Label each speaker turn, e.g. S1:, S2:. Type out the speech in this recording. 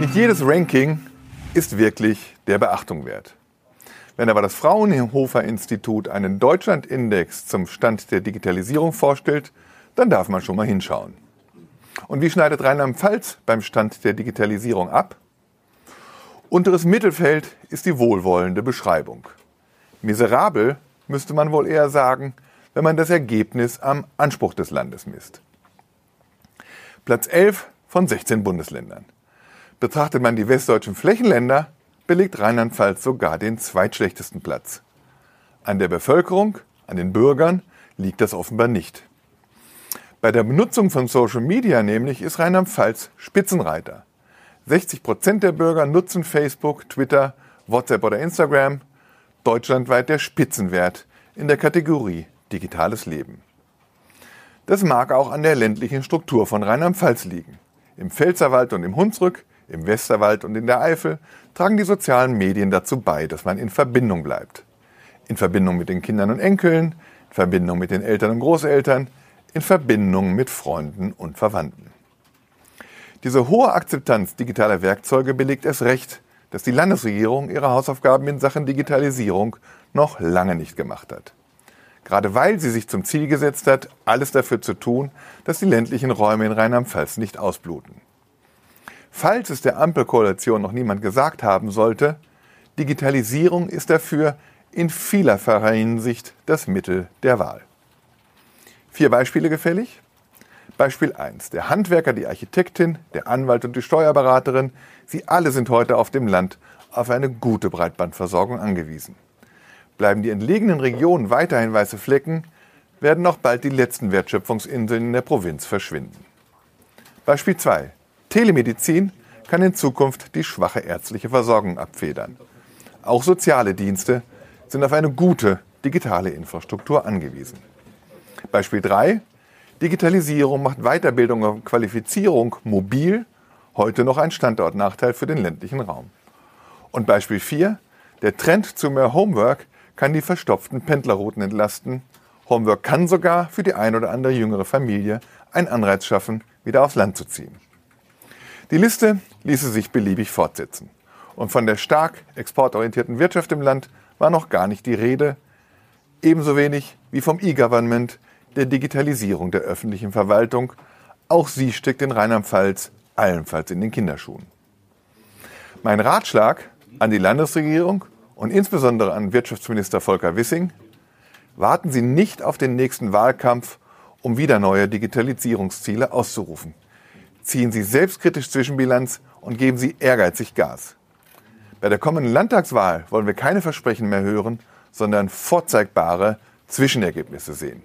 S1: Nicht jedes Ranking ist wirklich der Beachtung wert. Wenn aber das Fraunhofer Institut einen Deutschlandindex zum Stand der Digitalisierung vorstellt, dann darf man schon mal hinschauen. Und wie schneidet Rheinland-Pfalz beim Stand der Digitalisierung ab? Unteres Mittelfeld ist die wohlwollende Beschreibung. Miserabel müsste man wohl eher sagen, wenn man das Ergebnis am Anspruch des Landes misst. Platz 11 von 16 Bundesländern. Betrachtet man die westdeutschen Flächenländer, belegt Rheinland-Pfalz sogar den zweitschlechtesten Platz. An der Bevölkerung, an den Bürgern liegt das offenbar nicht. Bei der Benutzung von Social Media nämlich ist Rheinland-Pfalz Spitzenreiter. 60 Prozent der Bürger nutzen Facebook, Twitter, WhatsApp oder Instagram. Deutschlandweit der Spitzenwert in der Kategorie Digitales Leben. Das mag auch an der ländlichen Struktur von Rheinland-Pfalz liegen. Im Pfälzerwald und im Hunsrück, im Westerwald und in der Eifel tragen die sozialen Medien dazu bei, dass man in Verbindung bleibt. In Verbindung mit den Kindern und Enkeln, in Verbindung mit den Eltern und Großeltern, in Verbindung mit Freunden und Verwandten. Diese hohe Akzeptanz digitaler Werkzeuge belegt es recht, dass die Landesregierung ihre Hausaufgaben in Sachen Digitalisierung noch lange nicht gemacht hat. Gerade weil sie sich zum Ziel gesetzt hat, alles dafür zu tun, dass die ländlichen Räume in Rheinland-Pfalz nicht ausbluten. Falls es der Ampelkoalition noch niemand gesagt haben sollte, Digitalisierung ist dafür in vielerlei Hinsicht das Mittel der Wahl. Vier Beispiele gefällig? Beispiel 1. Der Handwerker, die Architektin, der Anwalt und die Steuerberaterin, sie alle sind heute auf dem Land auf eine gute Breitbandversorgung angewiesen. Bleiben die entlegenen Regionen weiterhin weiße Flecken, werden auch bald die letzten Wertschöpfungsinseln in der Provinz verschwinden. Beispiel 2. Telemedizin kann in Zukunft die schwache ärztliche Versorgung abfedern. Auch soziale Dienste sind auf eine gute digitale Infrastruktur angewiesen. Beispiel 3. Digitalisierung macht Weiterbildung und Qualifizierung mobil heute noch ein Standortnachteil für den ländlichen Raum. Und Beispiel 4. Der Trend zu mehr Homework kann die verstopften Pendlerrouten entlasten. Homework kann sogar für die ein oder andere jüngere Familie einen Anreiz schaffen, wieder aufs Land zu ziehen. Die Liste ließe sich beliebig fortsetzen. Und von der stark exportorientierten Wirtschaft im Land war noch gar nicht die Rede, ebenso wenig wie vom E-Government, der Digitalisierung der öffentlichen Verwaltung. Auch sie steckt in Rheinland-Pfalz allenfalls in den Kinderschuhen. Mein Ratschlag an die Landesregierung und insbesondere an Wirtschaftsminister Volker Wissing, warten Sie nicht auf den nächsten Wahlkampf, um wieder neue Digitalisierungsziele auszurufen. Ziehen Sie selbstkritisch Zwischenbilanz und geben Sie ehrgeizig Gas. Bei der kommenden Landtagswahl wollen wir keine Versprechen mehr hören, sondern vorzeigbare Zwischenergebnisse sehen.